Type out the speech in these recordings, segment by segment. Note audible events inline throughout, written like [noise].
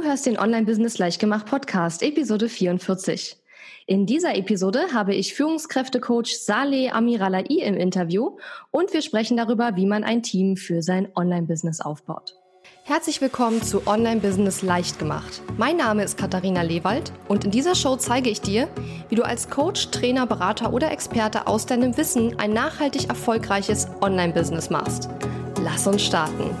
Du hörst den Online-Business Leichtgemacht Podcast, Episode 44. In dieser Episode habe ich Führungskräftecoach Saleh Amiralai im Interview und wir sprechen darüber, wie man ein Team für sein Online-Business aufbaut. Herzlich willkommen zu Online Business leicht gemacht. Mein Name ist Katharina Lewald und in dieser Show zeige ich dir, wie du als Coach, Trainer, Berater oder Experte aus deinem Wissen ein nachhaltig erfolgreiches Online Business machst. Lass uns starten.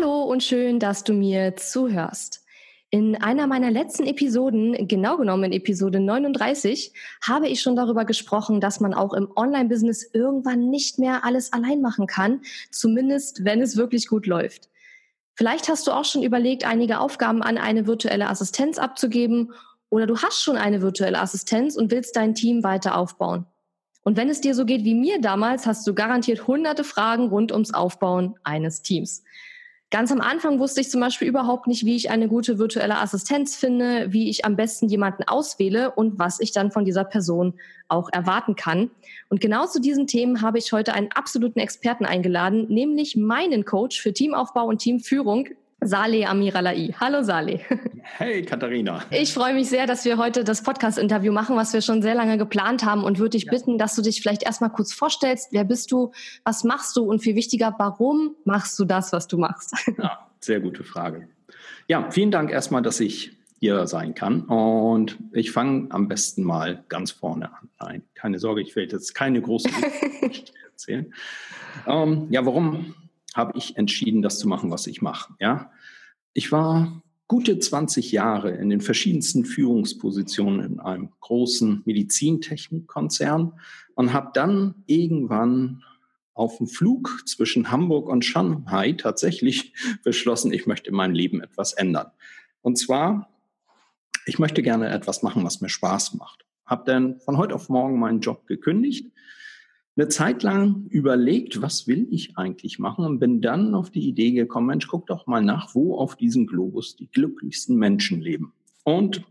Hallo und schön, dass du mir zuhörst. In einer meiner letzten Episoden, genau genommen in Episode 39, habe ich schon darüber gesprochen, dass man auch im Online-Business irgendwann nicht mehr alles allein machen kann, zumindest wenn es wirklich gut läuft. Vielleicht hast du auch schon überlegt, einige Aufgaben an eine virtuelle Assistenz abzugeben oder du hast schon eine virtuelle Assistenz und willst dein Team weiter aufbauen. Und wenn es dir so geht wie mir damals, hast du garantiert hunderte Fragen rund ums Aufbauen eines Teams. Ganz am Anfang wusste ich zum Beispiel überhaupt nicht, wie ich eine gute virtuelle Assistenz finde, wie ich am besten jemanden auswähle und was ich dann von dieser Person auch erwarten kann. Und genau zu diesen Themen habe ich heute einen absoluten Experten eingeladen, nämlich meinen Coach für Teamaufbau und Teamführung, Saleh Amiralai. Hallo Saleh. Hey Katharina. Ich freue mich sehr, dass wir heute das Podcast-Interview machen, was wir schon sehr lange geplant haben und würde dich ja. bitten, dass du dich vielleicht erstmal kurz vorstellst. Wer bist du? Was machst du? Und viel wichtiger, warum machst du das, was du machst? [laughs] Ja, sehr gute Frage. Ja, vielen Dank erstmal, dass ich hier sein kann. Und ich fange am besten mal ganz vorne an. Nein, keine Sorge, ich werde jetzt keine große [laughs] Geschichte erzählen. Ähm, ja, warum habe ich entschieden, das zu machen, was ich mache. Ja, ich war gute 20 Jahre in den verschiedensten Führungspositionen in einem großen Medizintechnikkonzern und habe dann irgendwann auf dem Flug zwischen Hamburg und Shanghai tatsächlich [laughs] beschlossen, ich möchte in meinem Leben etwas ändern. Und zwar, ich möchte gerne etwas machen, was mir Spaß macht. Habe dann von heute auf morgen meinen Job gekündigt eine Zeit lang überlegt, was will ich eigentlich machen und bin dann auf die Idee gekommen, Mensch, guck doch mal nach, wo auf diesem Globus die glücklichsten Menschen leben. Und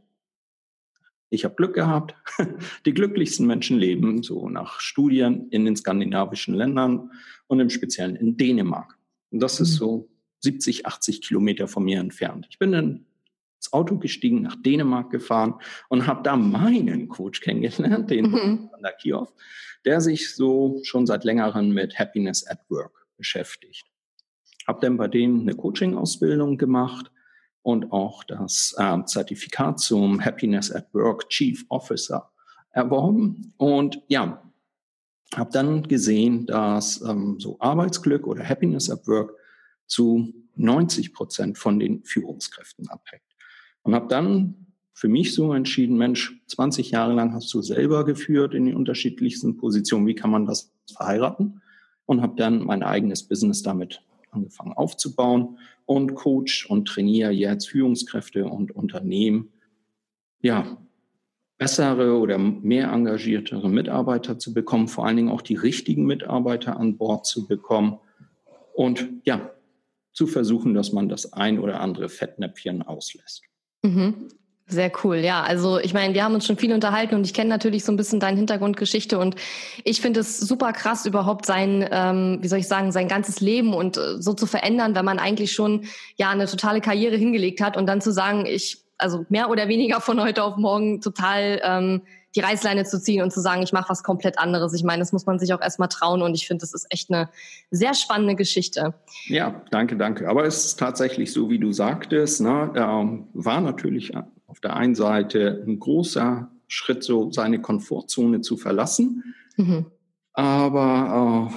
ich habe Glück gehabt. [laughs] Die glücklichsten Menschen leben so nach Studien in den skandinavischen Ländern und im Speziellen in Dänemark. Und das ist mhm. so 70, 80 Kilometer von mir entfernt. Ich bin dann ins Auto gestiegen, nach Dänemark gefahren und habe da meinen Coach kennengelernt, den mhm. Van der Kioff, der sich so schon seit längerem mit Happiness at Work beschäftigt. Habe dann bei denen eine Coaching-Ausbildung gemacht und auch das äh, Zertifikat zum Happiness at Work Chief Officer erworben. Und ja, habe dann gesehen, dass ähm, so Arbeitsglück oder Happiness at Work zu 90 Prozent von den Führungskräften abhängt. Und habe dann für mich so entschieden, Mensch, 20 Jahre lang hast du selber geführt in den unterschiedlichsten Positionen, wie kann man das verheiraten? Und habe dann mein eigenes Business damit angefangen aufzubauen und coach und trainiere jetzt Führungskräfte und Unternehmen, ja, bessere oder mehr engagiertere Mitarbeiter zu bekommen, vor allen Dingen auch die richtigen Mitarbeiter an Bord zu bekommen und ja, zu versuchen, dass man das ein oder andere Fettnäpfchen auslässt. Mhm. Sehr cool, ja. Also ich meine, wir haben uns schon viel unterhalten und ich kenne natürlich so ein bisschen deine Hintergrundgeschichte und ich finde es super krass, überhaupt sein, ähm, wie soll ich sagen, sein ganzes Leben und äh, so zu verändern, wenn man eigentlich schon ja eine totale Karriere hingelegt hat und dann zu sagen, ich, also mehr oder weniger von heute auf morgen total ähm, die Reißleine zu ziehen und zu sagen, ich mache was komplett anderes. Ich meine, das muss man sich auch erstmal trauen und ich finde, das ist echt eine sehr spannende Geschichte. Ja, danke, danke. Aber es ist tatsächlich so, wie du sagtest, ne, ähm, war natürlich auf der einen Seite ein großer Schritt, so seine Komfortzone zu verlassen. Mhm. Aber äh,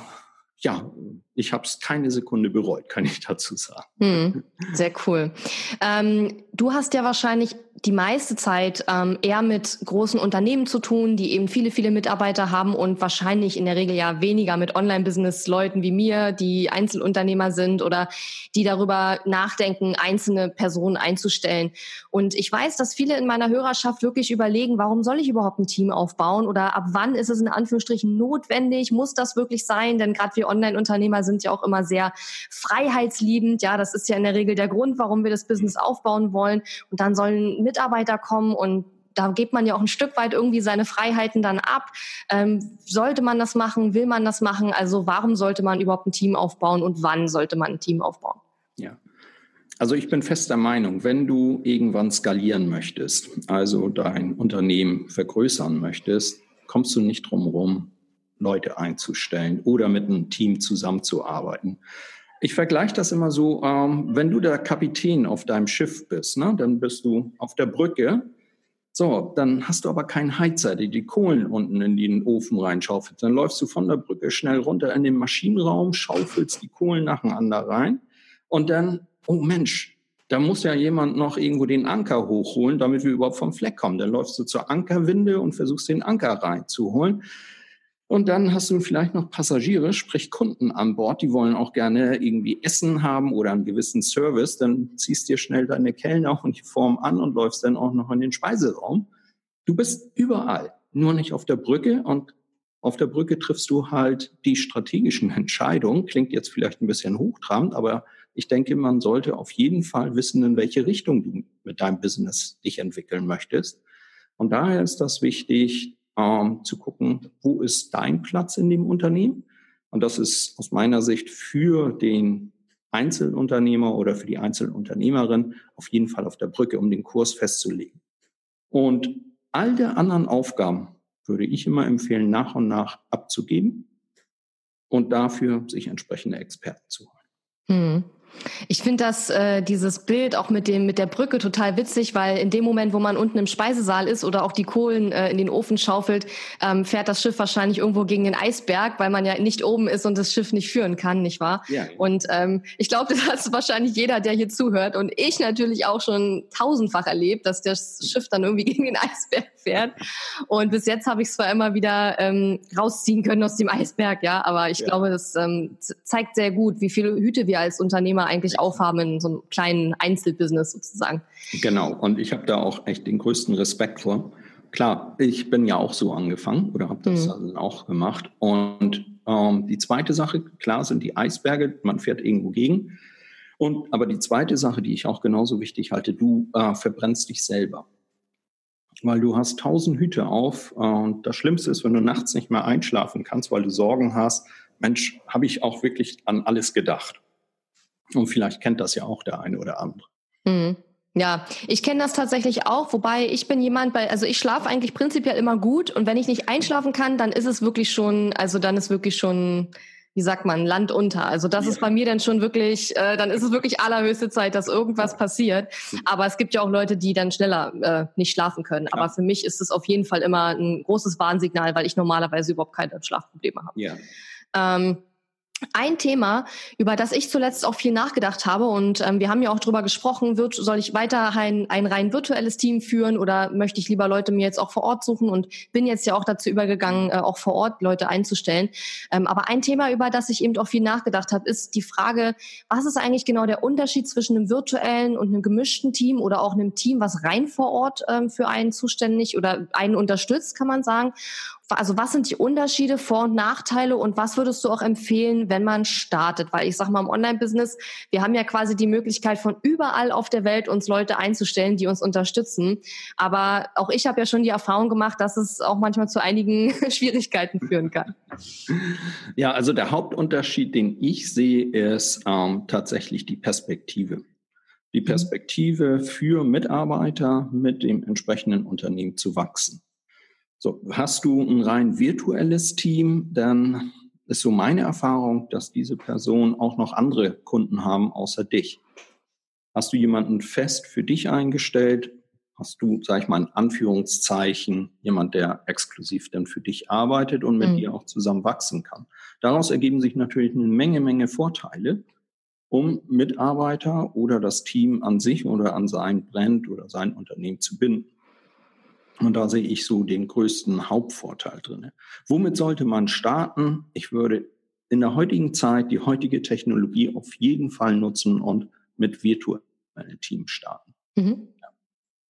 ja, ich habe es keine Sekunde bereut, kann ich dazu sagen. Mhm, sehr cool. Ähm, du hast ja wahrscheinlich die meiste Zeit ähm, eher mit großen Unternehmen zu tun, die eben viele, viele Mitarbeiter haben und wahrscheinlich in der Regel ja weniger mit Online-Business-Leuten wie mir, die Einzelunternehmer sind oder die darüber nachdenken, einzelne Personen einzustellen. Und ich weiß, dass viele in meiner Hörerschaft wirklich überlegen, warum soll ich überhaupt ein Team aufbauen oder ab wann ist es in Anführungsstrichen notwendig? Muss das wirklich sein? Denn gerade wir Online-Unternehmer sind ja auch immer sehr freiheitsliebend. Ja, das ist ja in der Regel der Grund, warum wir das Business aufbauen wollen. Und dann sollen Mitarbeiter kommen und da gibt man ja auch ein Stück weit irgendwie seine Freiheiten dann ab. Ähm, sollte man das machen? Will man das machen? Also warum sollte man überhaupt ein Team aufbauen und wann sollte man ein Team aufbauen? Ja. Also ich bin fester Meinung, wenn du irgendwann skalieren möchtest, also dein Unternehmen vergrößern möchtest, kommst du nicht drum rum, Leute einzustellen oder mit einem Team zusammenzuarbeiten. Ich vergleiche das immer so, ähm, wenn du der Kapitän auf deinem Schiff bist, ne, dann bist du auf der Brücke. So, dann hast du aber keinen Heizer, der die Kohlen unten in den Ofen reinschaufelt. Dann läufst du von der Brücke schnell runter in den Maschinenraum, schaufelst die Kohlen nacheinander rein und dann, oh Mensch, da muss ja jemand noch irgendwo den Anker hochholen, damit wir überhaupt vom Fleck kommen. Dann läufst du zur Ankerwinde und versuchst den Anker reinzuholen. Und dann hast du vielleicht noch Passagiere, sprich Kunden an Bord, die wollen auch gerne irgendwie Essen haben oder einen gewissen Service. Dann ziehst dir schnell deine Kellner und die Form an und läufst dann auch noch in den Speiseraum. Du bist überall, nur nicht auf der Brücke. Und auf der Brücke triffst du halt die strategischen Entscheidungen. Klingt jetzt vielleicht ein bisschen hochtrabend, aber ich denke, man sollte auf jeden Fall wissen, in welche Richtung du mit deinem Business dich entwickeln möchtest. Und daher ist das wichtig, ähm, zu gucken, wo ist dein Platz in dem Unternehmen? Und das ist aus meiner Sicht für den Einzelunternehmer oder für die Einzelunternehmerin auf jeden Fall auf der Brücke, um den Kurs festzulegen. Und all der anderen Aufgaben würde ich immer empfehlen, nach und nach abzugeben und dafür sich entsprechende Experten zu holen. Hm. Ich finde das äh, dieses Bild auch mit dem mit der Brücke total witzig, weil in dem Moment, wo man unten im Speisesaal ist oder auch die Kohlen äh, in den Ofen schaufelt, ähm, fährt das Schiff wahrscheinlich irgendwo gegen den Eisberg, weil man ja nicht oben ist und das Schiff nicht führen kann, nicht wahr? Ja. Und ähm, ich glaube, [laughs] das hat wahrscheinlich jeder, der hier zuhört und ich natürlich auch schon tausendfach erlebt, dass das Schiff dann irgendwie [laughs] gegen den Eisberg fährt. Und bis jetzt habe ich es zwar immer wieder ähm, rausziehen können aus dem Eisberg, ja, aber ich ja. glaube, das ähm, zeigt sehr gut, wie viele Hüte wir als Unternehmer eigentlich aufhaben in so einem kleinen Einzelbusiness sozusagen. Genau, und ich habe da auch echt den größten Respekt vor. Klar, ich bin ja auch so angefangen oder habe das mhm. dann auch gemacht. Und ähm, die zweite Sache, klar, sind die Eisberge, man fährt irgendwo gegen. Und aber die zweite Sache, die ich auch genauso wichtig halte, du äh, verbrennst dich selber weil du hast tausend Hüte auf und das Schlimmste ist, wenn du nachts nicht mehr einschlafen kannst, weil du Sorgen hast, Mensch, habe ich auch wirklich an alles gedacht. Und vielleicht kennt das ja auch der eine oder andere. Mhm. Ja, ich kenne das tatsächlich auch, wobei ich bin jemand, bei, also ich schlafe eigentlich prinzipiell immer gut und wenn ich nicht einschlafen kann, dann ist es wirklich schon, also dann ist wirklich schon wie sagt man, Land unter. Also das ja. ist bei mir dann schon wirklich, äh, dann ist es wirklich allerhöchste Zeit, dass irgendwas passiert. Aber es gibt ja auch Leute, die dann schneller äh, nicht schlafen können. Klar. Aber für mich ist es auf jeden Fall immer ein großes Warnsignal, weil ich normalerweise überhaupt keine Schlafprobleme habe. Ja. Ähm, ein Thema, über das ich zuletzt auch viel nachgedacht habe und ähm, wir haben ja auch drüber gesprochen, wird, soll ich weiterhin ein rein virtuelles Team führen oder möchte ich lieber Leute mir jetzt auch vor Ort suchen und bin jetzt ja auch dazu übergegangen, äh, auch vor Ort Leute einzustellen. Ähm, aber ein Thema, über das ich eben auch viel nachgedacht habe, ist die Frage, was ist eigentlich genau der Unterschied zwischen einem virtuellen und einem gemischten Team oder auch einem Team, was rein vor Ort ähm, für einen zuständig oder einen unterstützt, kann man sagen also was sind die Unterschiede, Vor- und Nachteile und was würdest du auch empfehlen, wenn man startet? Weil ich sage mal, im Online-Business, wir haben ja quasi die Möglichkeit von überall auf der Welt uns Leute einzustellen, die uns unterstützen. Aber auch ich habe ja schon die Erfahrung gemacht, dass es auch manchmal zu einigen [laughs] Schwierigkeiten führen kann. Ja, also der Hauptunterschied, den ich sehe, ist ähm, tatsächlich die Perspektive. Die mhm. Perspektive für Mitarbeiter mit dem entsprechenden Unternehmen zu wachsen. So, hast du ein rein virtuelles Team, dann ist so meine Erfahrung, dass diese Personen auch noch andere Kunden haben außer dich. Hast du jemanden fest für dich eingestellt? Hast du, sag ich mal, in Anführungszeichen, jemand, der exklusiv dann für dich arbeitet und mit mhm. dir auch zusammen wachsen kann? Daraus ergeben sich natürlich eine Menge, Menge Vorteile, um Mitarbeiter oder das Team an sich oder an sein Brand oder sein Unternehmen zu binden. Und da sehe ich so den größten Hauptvorteil drin. Womit sollte man starten? Ich würde in der heutigen Zeit die heutige Technologie auf jeden Fall nutzen und mit virtuellen Teams starten. Mhm.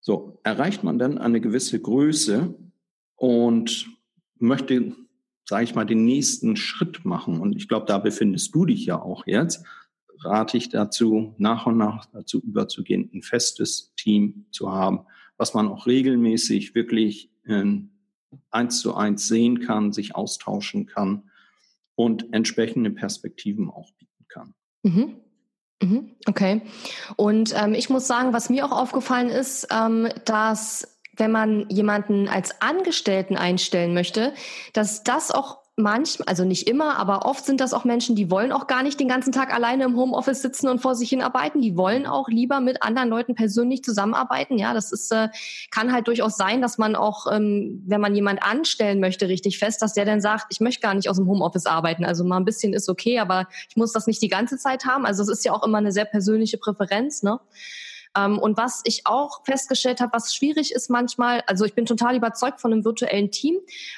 So, erreicht man dann eine gewisse Größe und möchte, sage ich mal, den nächsten Schritt machen. Und ich glaube, da befindest du dich ja auch jetzt. Rate ich dazu, nach und nach dazu überzugehen, ein festes Team zu haben, was man auch regelmäßig wirklich in eins zu eins sehen kann, sich austauschen kann und entsprechende Perspektiven auch bieten kann. Mhm. Mhm. Okay. Und ähm, ich muss sagen, was mir auch aufgefallen ist, ähm, dass wenn man jemanden als Angestellten einstellen möchte, dass das auch manchmal, also nicht immer, aber oft sind das auch Menschen, die wollen auch gar nicht den ganzen Tag alleine im Homeoffice sitzen und vor sich hin arbeiten. Die wollen auch lieber mit anderen Leuten persönlich zusammenarbeiten. Ja, das ist, äh, kann halt durchaus sein, dass man auch, ähm, wenn man jemand anstellen möchte, richtig fest, dass der dann sagt, ich möchte gar nicht aus dem Homeoffice arbeiten. Also mal ein bisschen ist okay, aber ich muss das nicht die ganze Zeit haben. Also es ist ja auch immer eine sehr persönliche Präferenz, ne? Ähm, und was ich auch festgestellt habe, was schwierig ist manchmal, also ich bin total überzeugt von einem virtuellen Team,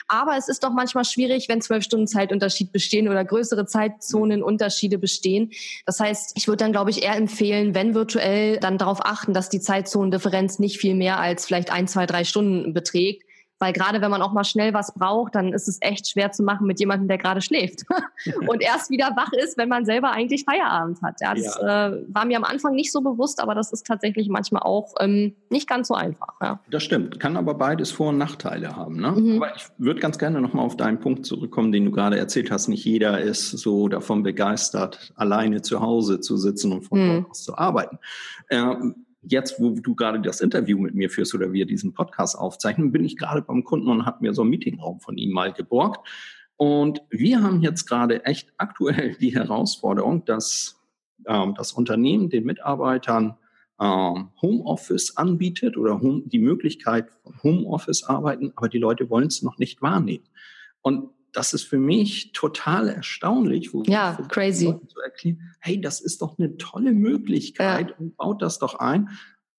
aber es ist doch manchmal schwierig, wenn zwölf Stunden Zeitunterschied bestehen oder größere Zeitzonenunterschiede bestehen. Das heißt, ich würde dann, glaube ich, eher empfehlen, wenn virtuell, dann darauf achten, dass die Zeitzonendifferenz nicht viel mehr als vielleicht ein, zwei, drei Stunden beträgt weil gerade wenn man auch mal schnell was braucht, dann ist es echt schwer zu machen mit jemandem, der gerade schläft [laughs] und erst wieder wach ist, wenn man selber eigentlich Feierabend hat. Ja, das ja. äh, war mir am Anfang nicht so bewusst, aber das ist tatsächlich manchmal auch ähm, nicht ganz so einfach. Ja. Das stimmt, kann aber beides Vor- und Nachteile haben. Ne? Mhm. Aber ich würde ganz gerne nochmal auf deinen Punkt zurückkommen, den du gerade erzählt hast. Nicht jeder ist so davon begeistert, alleine zu Hause zu sitzen und von mhm. dort aus zu arbeiten. Äh, jetzt, wo du gerade das Interview mit mir führst oder wir diesen Podcast aufzeichnen, bin ich gerade beim Kunden und habe mir so einen Meetingraum von ihm mal geborgt. Und wir haben jetzt gerade echt aktuell die Herausforderung, dass ähm, das Unternehmen den Mitarbeitern ähm, Homeoffice anbietet oder home, die Möglichkeit von Homeoffice arbeiten, aber die Leute wollen es noch nicht wahrnehmen. Und das ist für mich total erstaunlich, wo ja, crazy. zu erklären, hey, das ist doch eine tolle Möglichkeit ja. und baut das doch ein.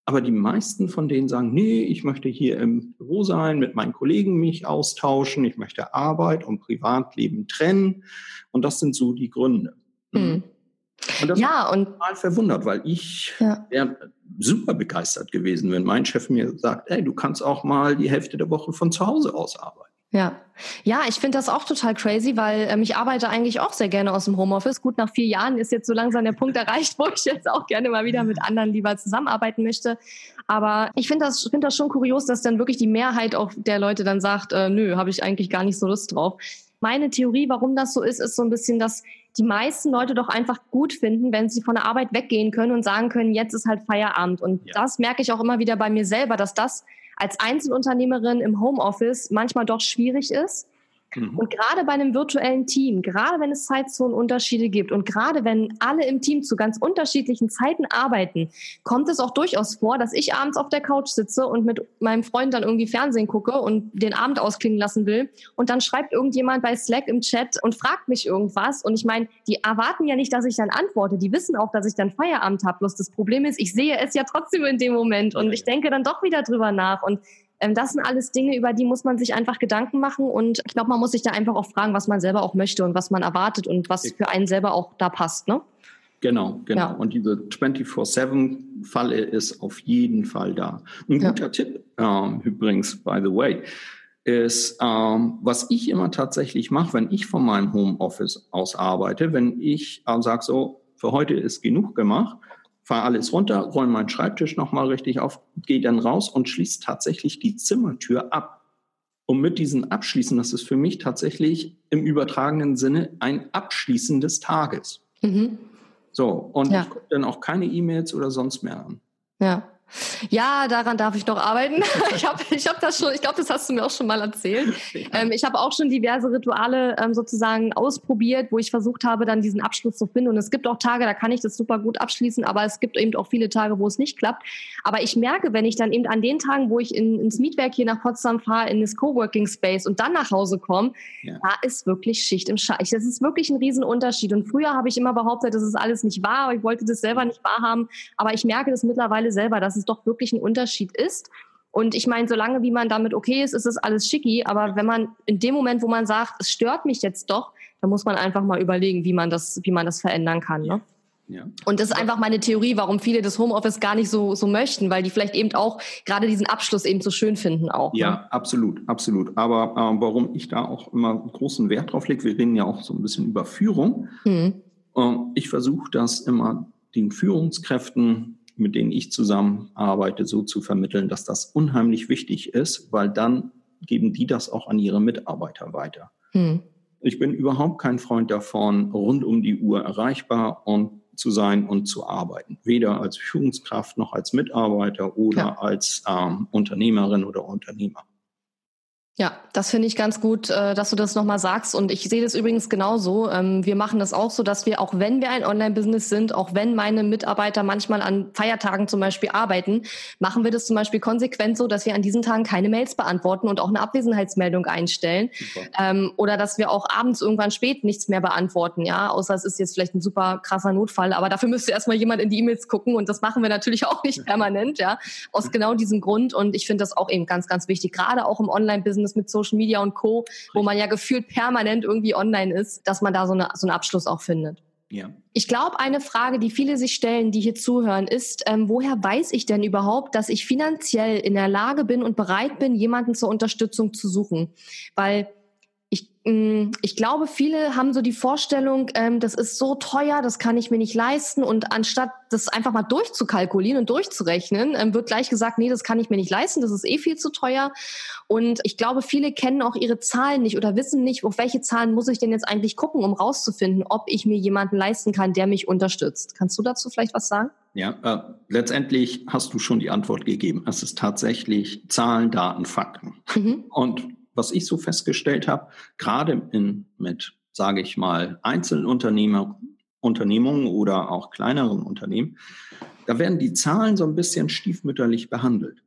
Aber die meisten von denen sagen, nee, ich möchte hier im Büro sein, mit meinen Kollegen mich austauschen, ich möchte Arbeit und Privatleben trennen. Und das sind so die Gründe. Mhm. Und das ja, und total verwundert, weil ich ja. wäre super begeistert gewesen, wenn mein Chef mir sagt, hey, du kannst auch mal die Hälfte der Woche von zu Hause aus arbeiten. Ja, ja, ich finde das auch total crazy, weil ähm, ich arbeite eigentlich auch sehr gerne aus dem Homeoffice. Gut, nach vier Jahren ist jetzt so langsam der Punkt erreicht, [laughs] wo ich jetzt auch gerne mal wieder mit anderen lieber zusammenarbeiten möchte. Aber ich finde das, finde das schon kurios, dass dann wirklich die Mehrheit auch der Leute dann sagt, äh, nö, habe ich eigentlich gar nicht so Lust drauf. Meine Theorie, warum das so ist, ist so ein bisschen, dass die meisten Leute doch einfach gut finden, wenn sie von der Arbeit weggehen können und sagen können, jetzt ist halt Feierabend. Und ja. das merke ich auch immer wieder bei mir selber, dass das als Einzelunternehmerin im Homeoffice manchmal doch schwierig ist Mhm. Und gerade bei einem virtuellen Team, gerade wenn es Zeitzonenunterschiede gibt und gerade wenn alle im Team zu ganz unterschiedlichen Zeiten arbeiten, kommt es auch durchaus vor, dass ich abends auf der Couch sitze und mit meinem Freund dann irgendwie Fernsehen gucke und den Abend ausklingen lassen will. Und dann schreibt irgendjemand bei Slack im Chat und fragt mich irgendwas. Und ich meine, die erwarten ja nicht, dass ich dann antworte. Die wissen auch, dass ich dann Feierabend habe. Bloß das Problem ist, ich sehe es ja trotzdem in dem Moment und ich denke dann doch wieder drüber nach. Und das sind alles Dinge, über die muss man sich einfach Gedanken machen. Und ich glaube, man muss sich da einfach auch fragen, was man selber auch möchte und was man erwartet und was für einen selber auch da passt. Ne? Genau, genau. Ja. Und diese 24-7-Falle ist auf jeden Fall da. Ein guter ja. Tipp ähm, übrigens, by the way, ist, ähm, was ich immer tatsächlich mache, wenn ich von meinem Homeoffice aus arbeite, wenn ich äh, sage so, für heute ist genug gemacht, fahre alles runter, räume meinen Schreibtisch nochmal richtig auf, gehe dann raus und schließe tatsächlich die Zimmertür ab. Und mit diesem Abschließen, das ist für mich tatsächlich im übertragenen Sinne ein Abschließen des Tages. Mhm. So, und ja. ich gucke dann auch keine E-Mails oder sonst mehr an. Ja. Ja, daran darf ich noch arbeiten. [laughs] Ich habe ich hab das schon, ich glaube, das hast du mir auch schon mal erzählt. Ähm, ich habe auch schon diverse Rituale ähm, sozusagen ausprobiert, wo ich versucht habe, dann diesen Abschluss zu finden. Und es gibt auch Tage, da kann ich das super gut abschließen, aber es gibt eben auch viele Tage, wo es nicht klappt. Aber ich merke, wenn ich dann eben an den Tagen, wo ich in, ins Mietwerk hier nach Potsdam fahre, in das Coworking Space und dann nach Hause komme, ja. da ist wirklich Schicht im Scheich. Das ist wirklich ein Riesenunterschied. Und früher habe ich immer behauptet, das ist alles nicht wahr. Ich wollte das selber nicht wahrhaben. Aber ich merke das mittlerweile selber, dass es doch wirklich ein Unterschied ist. Und ich meine, solange wie man damit okay ist, ist es alles schicki. Aber wenn man in dem Moment, wo man sagt, es stört mich jetzt doch, dann muss man einfach mal überlegen, wie man das, wie man das verändern kann. Ne? Ja. Und das ist einfach meine Theorie, warum viele das Homeoffice gar nicht so, so möchten, weil die vielleicht eben auch gerade diesen Abschluss eben so schön finden auch. Ja, ne? absolut, absolut. Aber äh, warum ich da auch immer großen Wert drauf lege, wir reden ja auch so ein bisschen über Führung. Mhm. Äh, ich versuche das immer den Führungskräften mit denen ich zusammenarbeite, so zu vermitteln, dass das unheimlich wichtig ist, weil dann geben die das auch an ihre Mitarbeiter weiter. Hm. Ich bin überhaupt kein Freund davon, rund um die Uhr erreichbar und zu sein und zu arbeiten. Weder als Führungskraft noch als Mitarbeiter oder ja. als ähm, Unternehmerin oder Unternehmer. Ja, das finde ich ganz gut, äh, dass du das nochmal sagst. Und ich sehe das übrigens genauso. Ähm, wir machen das auch so, dass wir, auch wenn wir ein Online-Business sind, auch wenn meine Mitarbeiter manchmal an Feiertagen zum Beispiel arbeiten, machen wir das zum Beispiel konsequent so, dass wir an diesen Tagen keine Mails beantworten und auch eine Abwesenheitsmeldung einstellen. Ähm, oder dass wir auch abends irgendwann spät nichts mehr beantworten, ja, außer es ist jetzt vielleicht ein super krasser Notfall. Aber dafür müsste erstmal jemand in die E-Mails gucken und das machen wir natürlich auch nicht [laughs] permanent, ja, aus genau diesem Grund. Und ich finde das auch eben ganz, ganz wichtig, gerade auch im Online-Business Business mit Social Media und Co., wo man ja gefühlt permanent irgendwie online ist, dass man da so, eine, so einen Abschluss auch findet. Ja. Ich glaube, eine Frage, die viele sich stellen, die hier zuhören, ist, ähm, woher weiß ich denn überhaupt, dass ich finanziell in der Lage bin und bereit bin, jemanden zur Unterstützung zu suchen? Weil ich, mm, ich glaube, viele haben so die Vorstellung, ähm, das ist so teuer, das kann ich mir nicht leisten. Und anstatt das einfach mal durchzukalkulieren und durchzurechnen, ähm, wird gleich gesagt, nee, das kann ich mir nicht leisten, das ist eh viel zu teuer. Und ich glaube, viele kennen auch ihre Zahlen nicht oder wissen nicht, auf welche Zahlen muss ich denn jetzt eigentlich gucken, um rauszufinden, ob ich mir jemanden leisten kann, der mich unterstützt. Kannst du dazu vielleicht was sagen? Ja, äh, letztendlich hast du schon die Antwort gegeben. Es ist tatsächlich Zahlen, Daten, Fakten. Mhm. Und was ich so festgestellt habe, gerade in, mit, sage ich mal, Einzelunternehmer, Unternehmungen oder auch kleineren Unternehmen, da werden die Zahlen so ein bisschen stiefmütterlich behandelt.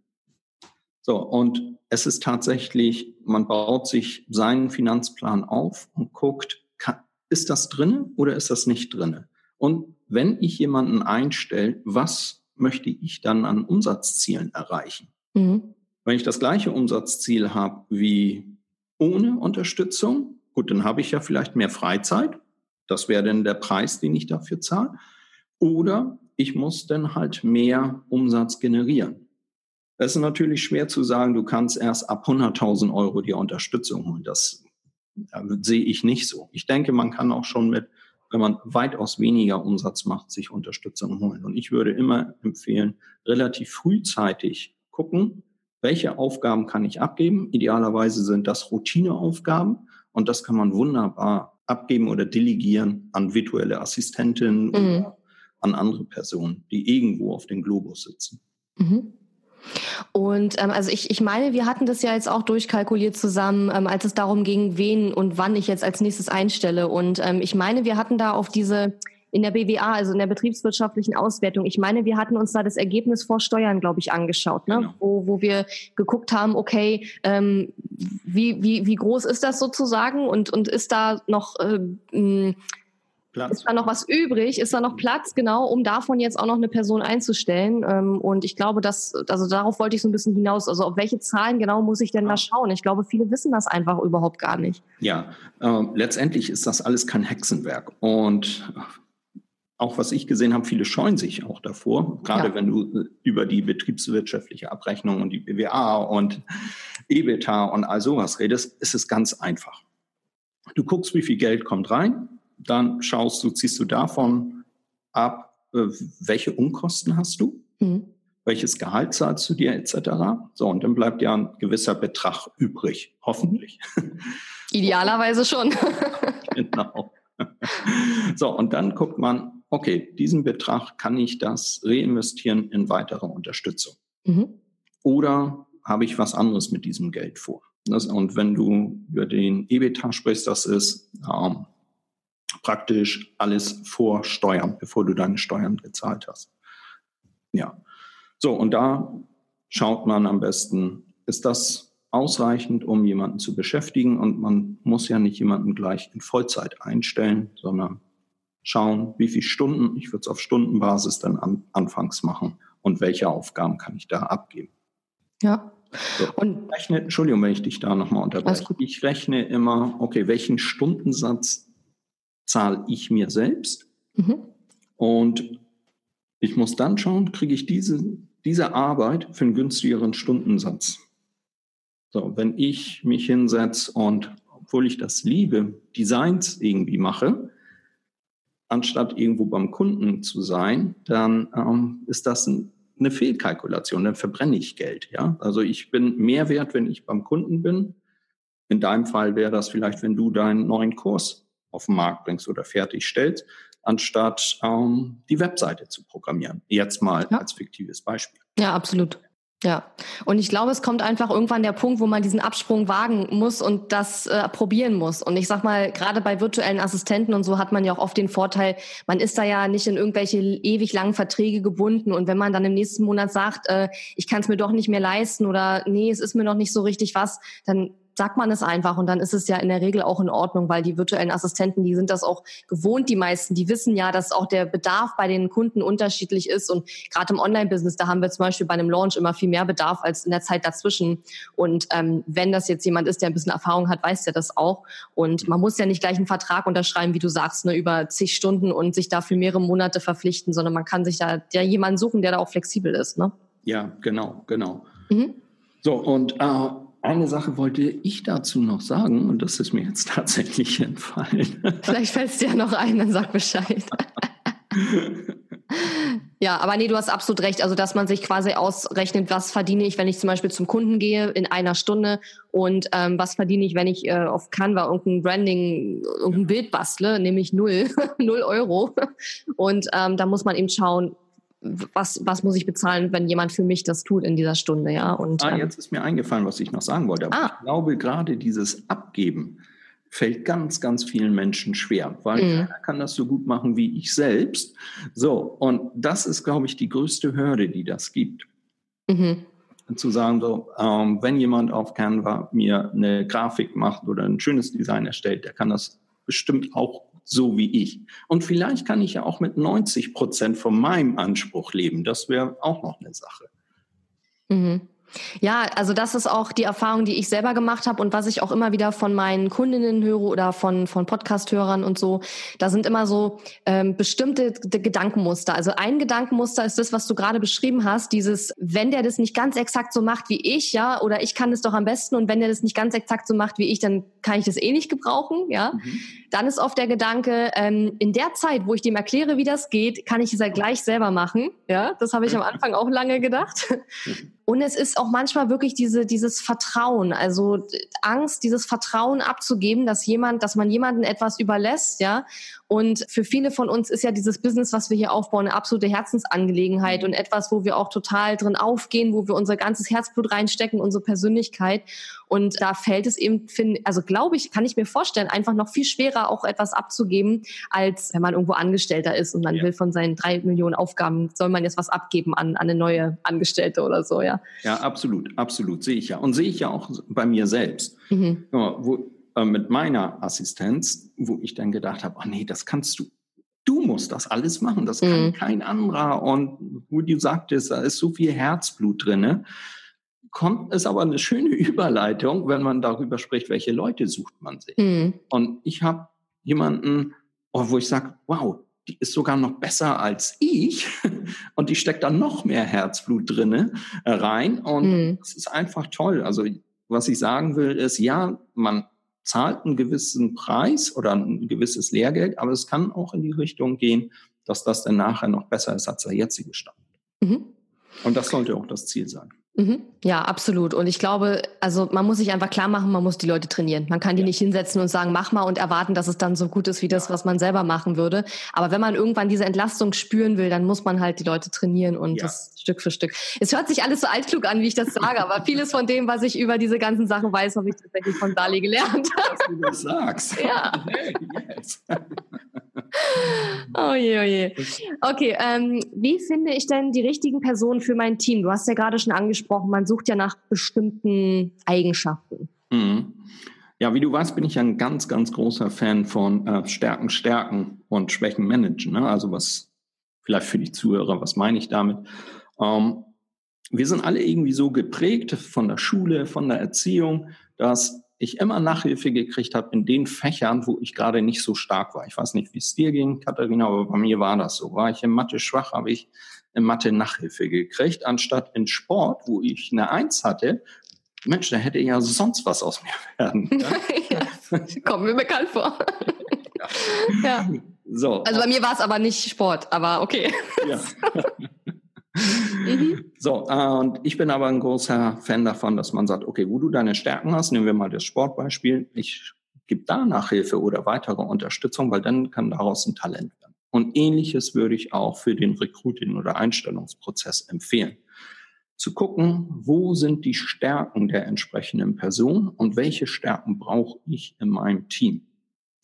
So, und es ist tatsächlich, man baut sich seinen Finanzplan auf und guckt, kann, ist das drin oder ist das nicht drin? Und wenn ich jemanden einstelle, was möchte ich dann an Umsatzzielen erreichen? Mhm. Wenn ich das gleiche Umsatzziel habe wie ohne Unterstützung, gut, dann habe ich ja vielleicht mehr Freizeit. Das wäre dann der Preis, den ich dafür zahle. Oder ich muss dann halt mehr Umsatz generieren. Es ist natürlich schwer zu sagen, du kannst erst ab 100.000 Euro dir Unterstützung holen. Das ja, sehe ich nicht so. Ich denke, man kann auch schon mit, wenn man weitaus weniger Umsatz macht, sich Unterstützung holen. Und ich würde immer empfehlen, relativ frühzeitig gucken, welche Aufgaben kann ich abgeben? Idealerweise sind das Routineaufgaben und das kann man wunderbar abgeben oder delegieren an virtuelle Assistentinnen mhm. oder an andere Personen, die irgendwo auf dem Globus sitzen. Mhm. Und ähm, also ich, ich meine, wir hatten das ja jetzt auch durchkalkuliert zusammen, ähm, als es darum ging, wen und wann ich jetzt als nächstes einstelle. Und ähm, ich meine, wir hatten da auf diese in der BWA, also in der betriebswirtschaftlichen Auswertung. Ich meine, wir hatten uns da das Ergebnis vor Steuern, glaube ich, angeschaut, ne? Genau. wo, wo wir geguckt haben, okay, ähm, wie, wie, wie groß ist das sozusagen und, und ist da noch äh, Platz. Ist da noch was übrig? Ist da noch Platz, genau, um davon jetzt auch noch eine Person einzustellen? Ähm, und ich glaube, dass, also darauf wollte ich so ein bisschen hinaus. Also auf welche Zahlen genau muss ich denn da schauen? Ich glaube, viele wissen das einfach überhaupt gar nicht. Ja, äh, letztendlich ist das alles kein Hexenwerk. Und auch was ich gesehen habe, viele scheuen sich auch davor, gerade ja. wenn du äh, über die betriebswirtschaftliche Abrechnung und die BWA und EBITA und all sowas redest, ist es ganz einfach. Du guckst, wie viel Geld kommt rein, dann schaust du, ziehst du davon ab, äh, welche Unkosten hast du, mhm. welches Gehalt zahlst du dir etc. So, und dann bleibt ja ein gewisser Betrag übrig, hoffentlich. Idealerweise schon. [laughs] genau. So, und dann guckt man, okay, diesen Betrag kann ich das reinvestieren in weitere Unterstützung. Mhm. Oder habe ich was anderes mit diesem Geld vor? Das, und wenn du über den EBITA sprichst, das ist ähm, praktisch alles vor Steuern, bevor du deine Steuern gezahlt hast. Ja. So, und da schaut man am besten, ist das ausreichend, um jemanden zu beschäftigen? Und man muss ja nicht jemanden gleich in Vollzeit einstellen, sondern schauen, wie viele Stunden, ich würde es auf Stundenbasis dann an, anfangs machen und welche Aufgaben kann ich da abgeben. Ja. So, und rechne, Entschuldigung, wenn ich dich da nochmal unterbreche. Ich rechne immer, okay, welchen Stundensatz zahle ich mir selbst? Mhm. Und ich muss dann schauen, kriege ich diese, diese Arbeit für einen günstigeren Stundensatz. So, wenn ich mich hinsetze und obwohl ich das liebe, Designs irgendwie mache, anstatt irgendwo beim Kunden zu sein, dann ähm, ist das ein, eine Fehlkalkulation. Dann verbrenne ich Geld. Ja, also ich bin mehr wert, wenn ich beim Kunden bin. In deinem Fall wäre das vielleicht, wenn du deinen neuen Kurs auf den Markt bringst oder fertigstellst, anstatt ähm, die Webseite zu programmieren. Jetzt mal ja. als fiktives Beispiel. Ja, absolut. Ja, und ich glaube, es kommt einfach irgendwann der Punkt, wo man diesen Absprung wagen muss und das äh, probieren muss. Und ich sag mal, gerade bei virtuellen Assistenten und so hat man ja auch oft den Vorteil, man ist da ja nicht in irgendwelche ewig langen Verträge gebunden. Und wenn man dann im nächsten Monat sagt, äh, ich kann es mir doch nicht mehr leisten oder nee, es ist mir noch nicht so richtig was, dann sagt man es einfach und dann ist es ja in der Regel auch in Ordnung, weil die virtuellen Assistenten, die sind das auch gewohnt, die meisten, die wissen ja, dass auch der Bedarf bei den Kunden unterschiedlich ist und gerade im Online-Business, da haben wir zum Beispiel bei einem Launch immer viel mehr Bedarf als in der Zeit dazwischen und ähm, wenn das jetzt jemand ist, der ein bisschen Erfahrung hat, weiß der das auch und man muss ja nicht gleich einen Vertrag unterschreiben, wie du sagst, ne, über zig Stunden und sich dafür mehrere Monate verpflichten, sondern man kann sich da ja jemanden suchen, der da auch flexibel ist. Ne? Ja, genau, genau. Mhm. So, und äh, eine Sache wollte ich dazu noch sagen und das ist mir jetzt [laughs] tatsächlich entfallen. Vielleicht fällt es dir noch ein, dann sag Bescheid. [laughs] ja, aber nee, du hast absolut recht. Also, dass man sich quasi ausrechnet, was verdiene ich, wenn ich zum Beispiel zum Kunden gehe in einer Stunde und ähm, was verdiene ich, wenn ich äh, auf Canva irgendein Branding, irgendein Bild bastle, nämlich null, [laughs] null Euro. Und ähm, da muss man eben schauen, was, was muss ich bezahlen, wenn jemand für mich das tut in dieser Stunde, ja. Und, ah, ähm, jetzt ist mir eingefallen, was ich noch sagen wollte. Ah. Ich glaube, gerade dieses Abgeben fällt ganz, ganz vielen Menschen schwer, weil mhm. keiner kann das so gut machen wie ich selbst. So, und das ist, glaube ich, die größte Hürde, die das gibt. Mhm. Zu sagen, so, ähm, wenn jemand auf Canva mir eine Grafik macht oder ein schönes Design erstellt, der kann das bestimmt auch so wie ich. Und vielleicht kann ich ja auch mit 90 Prozent von meinem Anspruch leben. Das wäre auch noch eine Sache. Mhm. Ja, also das ist auch die Erfahrung, die ich selber gemacht habe und was ich auch immer wieder von meinen Kundinnen höre oder von, von Podcast-Hörern und so. Da sind immer so ähm, bestimmte Gedankenmuster. Also ein Gedankenmuster ist das, was du gerade beschrieben hast, dieses, wenn der das nicht ganz exakt so macht wie ich, ja, oder ich kann das doch am besten und wenn der das nicht ganz exakt so macht wie ich, dann kann ich das eh nicht gebrauchen, ja. Mhm. Dann ist oft der Gedanke, ähm, in der Zeit, wo ich dem erkläre, wie das geht, kann ich es ja gleich selber machen, ja. Das habe ich am Anfang auch lange gedacht. Und es ist auch manchmal wirklich diese, dieses Vertrauen, also Angst, dieses Vertrauen abzugeben, dass jemand, dass man jemanden etwas überlässt, ja. Und für viele von uns ist ja dieses Business, was wir hier aufbauen, eine absolute Herzensangelegenheit und etwas, wo wir auch total drin aufgehen, wo wir unser ganzes Herzblut reinstecken, unsere Persönlichkeit. Und da fällt es eben, find, also glaube ich, kann ich mir vorstellen, einfach noch viel schwerer auch etwas abzugeben, als wenn man irgendwo Angestellter ist und man ja. will von seinen drei Millionen Aufgaben, soll man jetzt was abgeben an, an eine neue Angestellte oder so, ja. Ja, absolut, absolut, sehe ich ja. Und sehe ich ja auch bei mir selbst. Mhm. Ja, wo, äh, mit meiner Assistenz, wo ich dann gedacht habe, oh nee, das kannst du du musst das alles machen, das kann mhm. kein anderer. Und wo du sagtest, da ist so viel Herzblut drinne kommt es aber eine schöne [laughs] Überleitung, wenn man darüber spricht, welche Leute sucht man sich. Mhm. Und ich habe jemanden, oh, wo ich sage, wow, die ist sogar noch besser als ich [laughs] und die steckt da noch mehr Herzblut drinne äh, rein und mhm. das ist einfach toll. Also was ich sagen will ist, ja, man zahlt einen gewissen Preis oder ein gewisses Lehrgeld, aber es kann auch in die Richtung gehen, dass das dann nachher noch besser ist als der jetzige Stand. Mhm. Und das sollte auch das Ziel sein. Mhm. Ja, absolut. Und ich glaube, also man muss sich einfach klar machen, man muss die Leute trainieren. Man kann die ja. nicht hinsetzen und sagen, mach mal und erwarten, dass es dann so gut ist wie das, was man selber machen würde. Aber wenn man irgendwann diese Entlastung spüren will, dann muss man halt die Leute trainieren und ja. das Stück für Stück. Es hört sich alles so altklug an, wie ich das sage, aber vieles von dem, was ich über diese ganzen Sachen weiß, habe ich tatsächlich von Dali gelernt. [laughs] Dass du das sagst. Ja. yes. Oh je, oh je. Okay, ähm, wie finde ich denn die richtigen Personen für mein Team? Du hast ja gerade schon angesprochen, man sucht ja nach bestimmten Eigenschaften. Mhm. Ja, wie du weißt, bin ich ein ganz, ganz großer Fan von äh, Stärken, Stärken und Schwächen managen. Ne? Also was vielleicht für die Zuhörer, was meine ich damit? Ähm, wir sind alle irgendwie so geprägt von der Schule, von der Erziehung, dass ich immer Nachhilfe gekriegt habe in den Fächern, wo ich gerade nicht so stark war. Ich weiß nicht, wie es dir ging, Katharina, aber bei mir war das so. War ich in Mathe schwach, habe ich in Mathe Nachhilfe gekriegt, anstatt in Sport, wo ich eine Eins hatte. Mensch, da hätte ja sonst was aus mir [laughs] werden. Ja? [laughs] ja, kommt mir bekannt vor. [laughs] ja. So. Also bei mir war es aber nicht Sport, aber okay. Ja. mhm. So, äh, und ich bin aber ein großer Fan davon, dass man sagt, okay, wo du deine Stärken hast, nehmen wir mal das Sportbeispiel, ich gebe da Nachhilfe oder weitere Unterstützung, weil dann kann daraus ein Talent werden. Und ähnliches würde ich auch für den Recruiting- oder Einstellungsprozess empfehlen. Zu gucken, wo sind die Stärken der entsprechenden Person und welche Stärken brauche ich in meinem Team.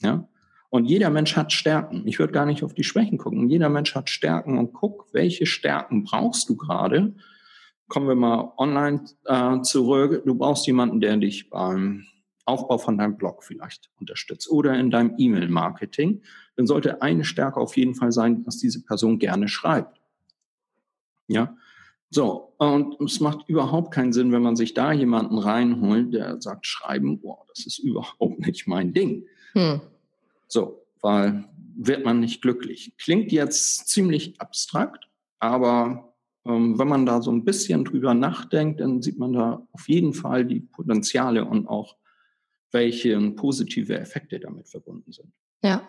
Ja? Und jeder Mensch hat Stärken. Ich würde gar nicht auf die Schwächen gucken. Jeder Mensch hat Stärken und guck, welche Stärken brauchst du gerade. Kommen wir mal online äh, zurück. Du brauchst jemanden, der dich beim Aufbau von deinem Blog vielleicht unterstützt oder in deinem E-Mail-Marketing. Dann sollte eine Stärke auf jeden Fall sein, dass diese Person gerne schreibt. Ja. So. Und es macht überhaupt keinen Sinn, wenn man sich da jemanden reinholt, der sagt, schreiben, boah, das ist überhaupt nicht mein Ding. Hm. So, weil wird man nicht glücklich. Klingt jetzt ziemlich abstrakt, aber ähm, wenn man da so ein bisschen drüber nachdenkt, dann sieht man da auf jeden Fall die Potenziale und auch welche positive Effekte damit verbunden sind. Ja.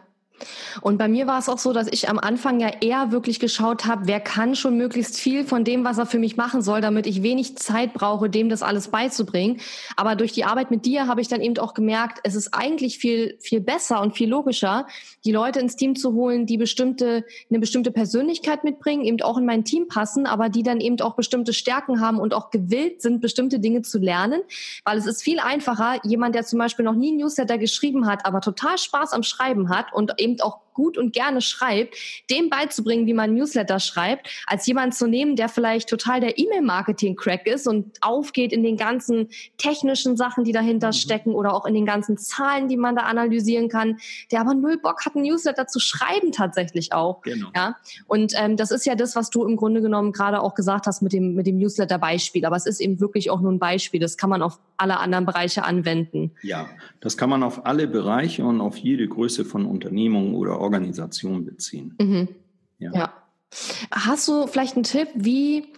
Und bei mir war es auch so, dass ich am Anfang ja eher wirklich geschaut habe, wer kann schon möglichst viel von dem, was er für mich machen soll, damit ich wenig Zeit brauche, dem das alles beizubringen. Aber durch die Arbeit mit dir habe ich dann eben auch gemerkt, es ist eigentlich viel, viel besser und viel logischer, die Leute ins Team zu holen, die bestimmte, eine bestimmte Persönlichkeit mitbringen, eben auch in mein Team passen, aber die dann eben auch bestimmte Stärken haben und auch gewillt sind, bestimmte Dinge zu lernen. Weil es ist viel einfacher, jemand, der zum Beispiel noch nie Newsletter geschrieben hat, aber total Spaß am Schreiben hat und eben auch gut und gerne schreibt, dem beizubringen, wie man Newsletter schreibt, als jemand zu nehmen, der vielleicht total der E-Mail-Marketing-Crack ist und aufgeht in den ganzen technischen Sachen, die dahinter mhm. stecken oder auch in den ganzen Zahlen, die man da analysieren kann, der aber null Bock hat, ein Newsletter zu schreiben tatsächlich auch. Genau. Ja? Und ähm, das ist ja das, was du im Grunde genommen gerade auch gesagt hast mit dem, mit dem Newsletter-Beispiel. Aber es ist eben wirklich auch nur ein Beispiel. Das kann man auf alle anderen Bereiche anwenden. Ja, das kann man auf alle Bereiche und auf jede Größe von Unternehmungen oder Organisation beziehen. Mhm. Ja. ja. Hast du vielleicht einen Tipp, wie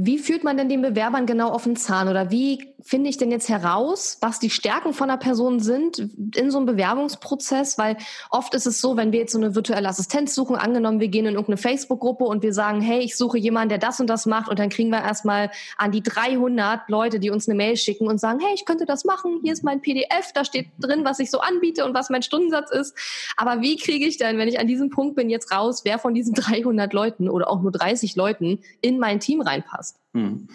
wie führt man denn den Bewerbern genau auf den Zahn oder wie finde ich denn jetzt heraus, was die Stärken von einer Person sind in so einem Bewerbungsprozess? Weil oft ist es so, wenn wir jetzt so eine virtuelle Assistenz suchen, angenommen, wir gehen in irgendeine Facebook-Gruppe und wir sagen, hey, ich suche jemanden, der das und das macht und dann kriegen wir erstmal an die 300 Leute, die uns eine Mail schicken und sagen, hey, ich könnte das machen, hier ist mein PDF, da steht drin, was ich so anbiete und was mein Stundensatz ist. Aber wie kriege ich denn, wenn ich an diesem Punkt bin, jetzt raus, wer von diesen 300 Leuten oder auch nur 30 Leuten in mein Team reinpasst? Hm.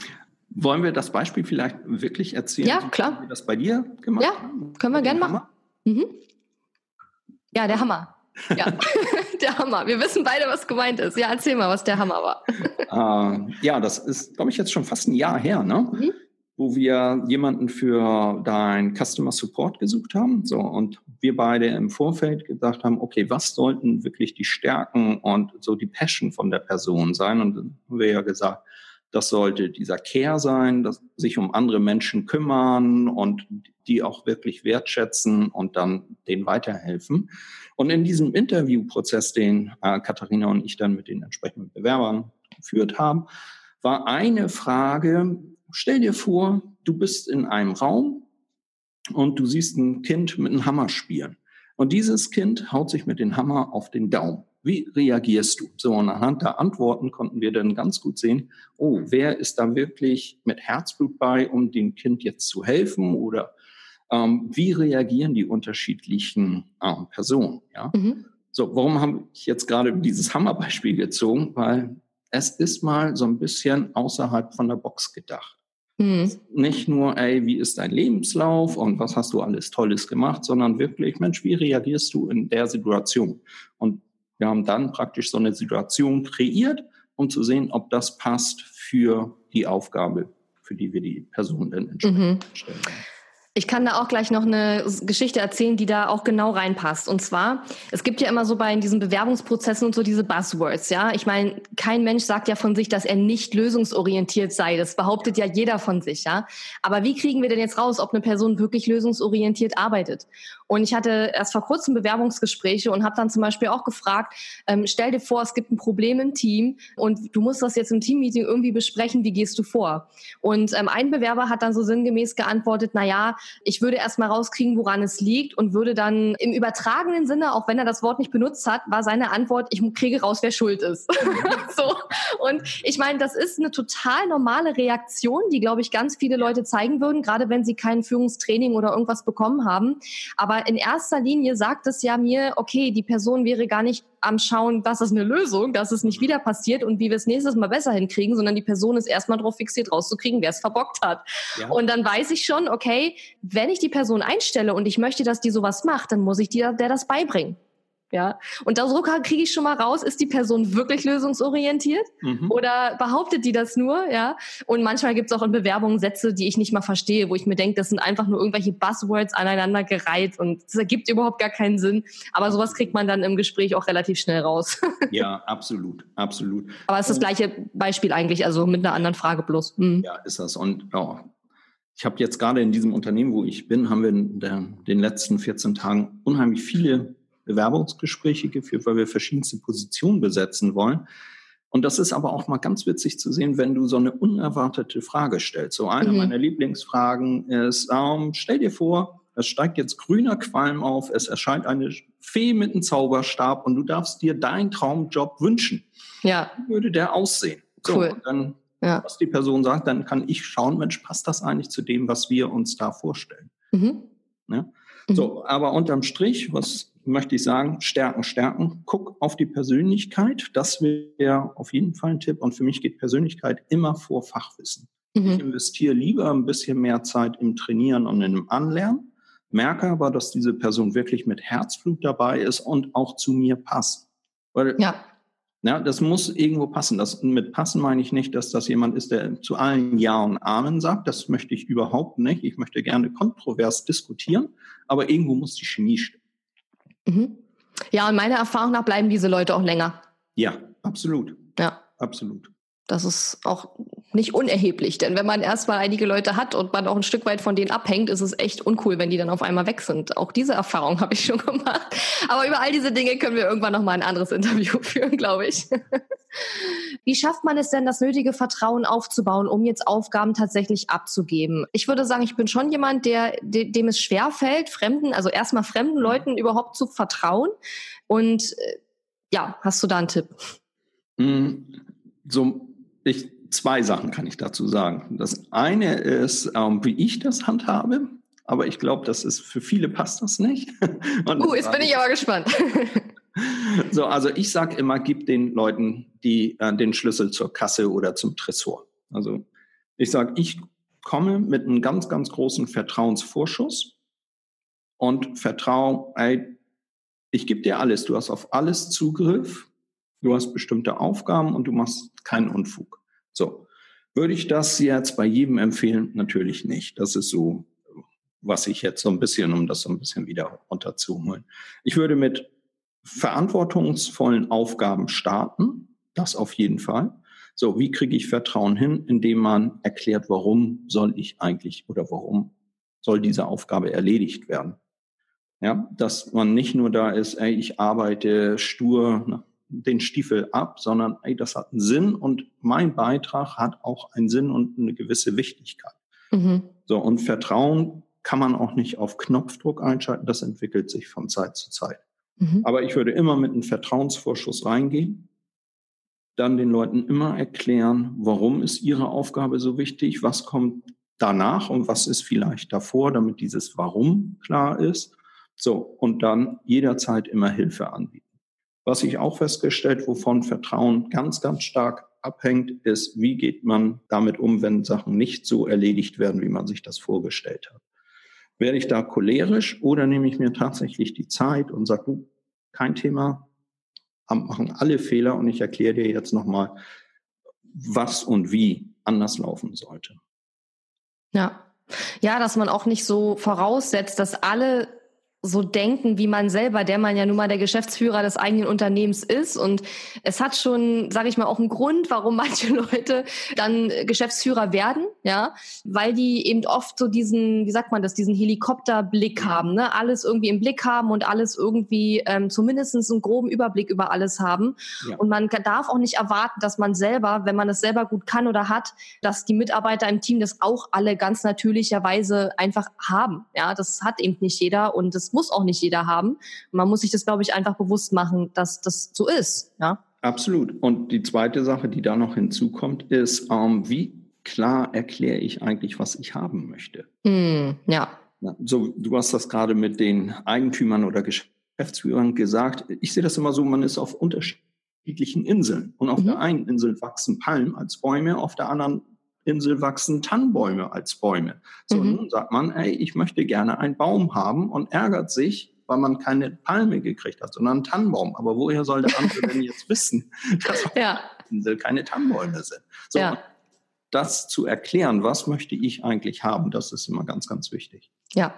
Wollen wir das Beispiel vielleicht wirklich erzählen? Ja, klar. Wie wir das bei dir gemacht ja, haben? Ja, können wir gerne machen. Mhm. Ja, der Hammer. Ja, [laughs] der Hammer. Wir wissen beide, was gemeint ist. Ja, erzähl mal, was der Hammer war. [laughs] Äh, ja, das ist, glaube ich, jetzt schon fast ein Jahr her, ne? Mhm. Wo wir jemanden für dein Customer Support gesucht haben. So, und wir beide im Vorfeld gedacht haben, okay, was sollten wirklich die Stärken und so die Passion von der Person sein? Und dann haben wir ja gesagt, das sollte dieser Care sein, das sich um andere Menschen kümmern und die auch wirklich wertschätzen und dann denen weiterhelfen. Und in diesem Interviewprozess, den äh, Katharina und ich dann mit den entsprechenden Bewerbern geführt haben, war eine Frage, stell dir vor, du bist in einem Raum und du siehst ein Kind mit einem Hammer spielen. Und dieses Kind haut sich mit dem Hammer auf den Daumen. Wie reagierst du? So, und anhand der Antworten konnten wir dann ganz gut sehen, oh, wer ist da wirklich mit Herzblut bei, um dem Kind jetzt zu helfen oder ähm, wie reagieren die unterschiedlichen ähm, Personen? Ja? Mhm. So, warum habe ich jetzt gerade dieses Hammerbeispiel gezogen? Weil es ist mal so ein bisschen außerhalb von der Box gedacht. Mhm. Nicht nur, ey, wie ist dein Lebenslauf und was hast du alles Tolles gemacht, sondern wirklich, Mensch, wie reagierst du in der Situation? Und wir haben dann praktisch so eine Situation kreiert, um zu sehen, ob das passt für die Aufgabe, für die wir die Person dann entsprechend mhm. stellen. Ich kann da auch gleich noch eine Geschichte erzählen, die da auch genau reinpasst. Und zwar, es gibt ja immer so bei diesen Bewerbungsprozessen und so diese Buzzwords, ja. Ich meine, kein Mensch sagt ja von sich, dass er nicht lösungsorientiert sei. Das behauptet ja jeder von sich, ja. Aber wie kriegen wir denn jetzt raus, ob eine Person wirklich lösungsorientiert arbeitet? Und ich hatte erst vor kurzem Bewerbungsgespräche und habe dann zum Beispiel auch gefragt, ähm, stell dir vor, es gibt ein Problem im Team und du musst das jetzt im Teammeeting irgendwie besprechen, wie gehst du vor? Und ähm, ein Bewerber hat dann so sinngemäß geantwortet, na ja, ich würde erstmal rauskriegen, woran es liegt und würde dann im übertragenen Sinne, auch wenn er das Wort nicht benutzt hat, war seine Antwort, ich kriege raus, wer schuld ist. [laughs] so. Und ich meine, das ist eine total normale Reaktion, die, glaube ich, ganz viele Leute zeigen würden, gerade wenn sie kein Führungstraining oder irgendwas bekommen haben. Aber in erster Linie sagt es ja mir, okay, die Person wäre gar nicht am Schauen, was ist eine Lösung, dass es nicht wieder passiert und wie wir es nächstes Mal besser hinkriegen, sondern die Person ist erstmal darauf fixiert, rauszukriegen, wer es verbockt hat. Ja. Und dann weiß ich schon, okay, wenn ich die Person einstelle und ich möchte, dass die sowas macht, dann muss ich dir der das beibringen. Ja, und so kriege ich schon mal raus, ist die Person wirklich lösungsorientiert mhm. oder behauptet die das nur? Ja, und manchmal gibt es auch in Bewerbungen Sätze, die ich nicht mal verstehe, wo ich mir denke, das sind einfach nur irgendwelche Buzzwords aneinander gereiht und das ergibt überhaupt gar keinen Sinn. Aber sowas kriegt man dann im Gespräch auch relativ schnell raus. [laughs] ja, absolut, absolut. Aber es ist das gleiche Beispiel eigentlich, also mit einer anderen Frage bloß. Mhm. Ja, ist das. Und oh, ich habe jetzt gerade in diesem Unternehmen, wo ich bin, haben wir in der, den letzten 14 Tagen unheimlich viele Bewerbungsgespräche geführt, weil wir verschiedenste Positionen besetzen wollen. Und das ist aber auch mal ganz witzig zu sehen, wenn du so eine unerwartete Frage stellst. So eine mhm. meiner Lieblingsfragen ist, ähm, stell dir vor, es steigt jetzt grüner Qualm auf, es erscheint eine Fee mit einem Zauberstab und du darfst dir deinen Traumjob wünschen. Ja. Wie würde der aussehen? So, cool. dann, ja. was die Person sagt, dann kann ich schauen, Mensch, passt das eigentlich zu dem, was wir uns da vorstellen? Mhm. Ja? Mhm. So, aber unterm Strich, was möchte ich sagen, stärken, stärken. Guck auf die Persönlichkeit. Das wäre auf jeden Fall ein Tipp. Und für mich geht Persönlichkeit immer vor Fachwissen. Mhm. Ich investiere lieber ein bisschen mehr Zeit im Trainieren und im Anlernen, merke aber, dass diese Person wirklich mit Herzblut dabei ist und auch zu mir passt. Weil ja. Ja, das muss irgendwo passen. Das, mit passen meine ich nicht, dass das jemand ist, der zu allen Ja und Amen sagt. Das möchte ich überhaupt nicht. Ich möchte gerne kontrovers diskutieren, aber irgendwo muss die Chemie stimmen. Mhm. Ja, und meiner Erfahrung nach bleiben diese Leute auch länger. Ja, absolut. Ja. Absolut. Das ist auch nicht unerheblich, denn wenn man erstmal einige Leute hat und man auch ein Stück weit von denen abhängt, ist es echt uncool, wenn die dann auf einmal weg sind. Auch diese Erfahrung [laughs] habe ich schon gemacht. Aber über all diese Dinge können wir irgendwann noch mal ein anderes Interview [laughs] führen, glaube ich. Wie schafft man es denn, das nötige Vertrauen aufzubauen, um jetzt Aufgaben tatsächlich abzugeben? Ich würde sagen, ich bin schon jemand, der, dem es schwer fällt, Fremden, also erstmal fremden mhm. Leuten überhaupt zu vertrauen. Und äh, ja, hast du da einen Tipp? Mm, so, ich, zwei Sachen kann ich dazu sagen. Das eine ist, ähm, wie ich das handhabe, aber ich glaube, das ist für viele passt das nicht. [laughs] uh, jetzt bin ich aber gespannt. [laughs] so, also ich sage immer, gib den Leuten die, äh, den Schlüssel zur Kasse oder zum Tresor. Also ich sage, ich komme mit einem ganz, ganz großen Vertrauensvorschuss und vertraue, ey, ich gebe dir alles, du hast auf alles Zugriff, du hast bestimmte Aufgaben und du machst keinen Unfug. So, würde ich das jetzt bei jedem empfehlen? Natürlich nicht. Das ist so, was ich jetzt so ein bisschen, um das so ein bisschen wieder runterzuholen. Ich würde mit verantwortungsvollen Aufgaben starten. Das auf jeden Fall. So, wie kriege ich Vertrauen hin, indem man erklärt, warum soll ich eigentlich oder warum soll diese Aufgabe erledigt werden? Ja, dass man nicht nur da ist, ey, ich arbeite stur den Stiefel ab, sondern ey, das hat einen Sinn und mein Beitrag hat auch einen Sinn und eine gewisse Wichtigkeit. Mhm. So, und Vertrauen kann man auch nicht auf Knopfdruck einschalten, das entwickelt sich von Zeit zu Zeit. Mhm. Aber ich würde immer mit einem Vertrauensvorschuss reingehen, dann den Leuten immer erklären, warum ist ihre Aufgabe so wichtig, was kommt danach und was ist vielleicht davor, damit dieses Warum klar ist. So, und dann jederzeit immer Hilfe anbieten. Was ich auch festgestellt, wovon Vertrauen ganz, ganz stark abhängt, ist, wie geht man damit um, wenn Sachen nicht so erledigt werden, wie man sich das vorgestellt hat. Werde ich da cholerisch oder nehme ich mir tatsächlich die Zeit und sage, du, kein Thema, machen alle Fehler und ich erkläre dir jetzt nochmal, was und wie anders laufen sollte. Ja. Ja, dass man auch nicht so voraussetzt, dass alle so denken wie man selber, der man ja nun mal der Geschäftsführer des eigenen Unternehmens ist. Und es hat schon, sage ich mal, auch einen Grund, warum [laughs] manche Leute dann Geschäftsführer werden, ja, weil die eben oft so diesen, wie sagt man das, diesen Helikopterblick haben, ne? alles irgendwie im Blick haben und alles irgendwie ähm, zumindest einen groben Überblick über alles haben. Ja. Und man darf auch nicht erwarten, dass man selber, wenn man das selber gut kann oder hat, dass die Mitarbeiter im Team das auch alle ganz natürlicherweise einfach haben. Ja, das hat eben nicht jeder und das muss auch nicht jeder haben. Man muss sich das, glaube ich, einfach bewusst machen, dass das so ist. Ja. Absolut. Und die zweite Sache, die da noch hinzukommt, ist, ähm, wie klar erkläre ich eigentlich, was ich haben möchte? Mm, ja. So, du hast das gerade mit den Eigentümern oder Geschäftsführern gesagt. Ich sehe das immer so, man ist auf unterschiedlichen Inseln. Und auf mhm. der einen Insel wachsen Palmen als Bäume, auf der anderen Insel wachsen Tannenbäume als Bäume. So, mhm. nun sagt man, ey, ich möchte gerne einen Baum haben und ärgert sich, weil man keine Palme gekriegt hat, sondern einen Tannenbaum. Aber woher soll der andere denn jetzt wissen, [laughs] dass auf ja. der Insel keine Tannenbäume sind? So, ja. das zu erklären, was möchte ich eigentlich haben, das ist immer ganz, ganz wichtig. Ja,